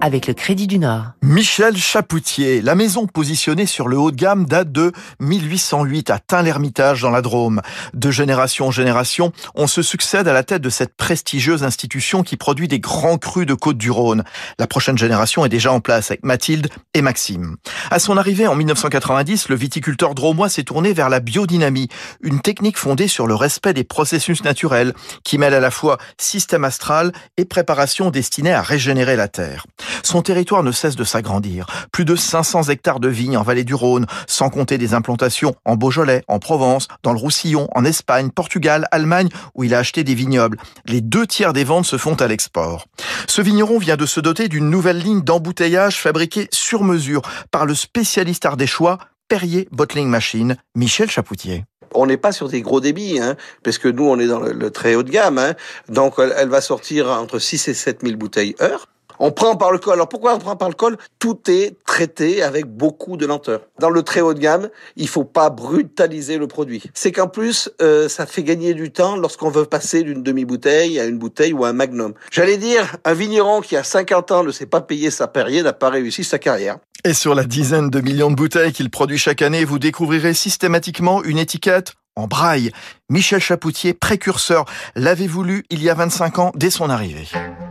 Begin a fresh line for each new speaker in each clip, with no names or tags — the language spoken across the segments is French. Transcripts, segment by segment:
avec le Crédit du Nord.
Michel Chapoutier, la maison positionnée sur le haut de gamme date de 1808 à Tain-l'Hermitage dans la Drôme. De génération en génération, on se succède à la tête de cette prestigieuse institution qui produit des grands crus de Côte-du-Rhône. La prochaine génération est déjà en place avec Mathilde et Maxime. À son arrivée en 1990, le viticulteur dromois s'est tourné vers la biodynamie, une technique fondée sur le respect des processus naturels qui mêle à la fois système astral et préparation destinée à régénérer la terre. Son territoire ne cesse de s'agrandir. Plus de 500 hectares de vignes en vallée du Rhône, sans compter des implantations en Beaujolais, en Provence, dans le Roussillon, en Espagne, Portugal, Allemagne, où il a acheté des vignobles. Les deux tiers des ventes se font à l'export. Ce vigneron vient de se doter d'une nouvelle ligne d'embouteillage fabriquée sur mesure par le spécialiste ardéchois Perrier Bottling Machine, Michel Chapoutier
on n'est pas sur des gros débits, hein, parce que nous, on est dans le, très haut de gamme. Hein, donc, elle, elle, va sortir entre 6 et 7 000 bouteilles heure. On prend par le col. Alors pourquoi on prend par le col? Tout est traité avec beaucoup de lenteur. Dans le très haut de gamme, il faut pas brutaliser le produit. C'est qu'en plus, euh, ça fait gagner du temps lorsqu'on veut passer d'une demi-bouteille à une bouteille ou à un magnum. J'allais dire, un vigneron qui a 50 ans ne sait pas payer sa Perrier n'a pas réussi sa carrière.
Et sur la dizaine de millions de bouteilles qu'il produit chaque année, vous découvrirez systématiquement une étiquette en braille. Michel Chapoutier, précurseur, l'avait voulu il y a 25 ans dès son arrivée?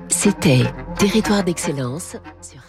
C'était Territoire d'excellence sur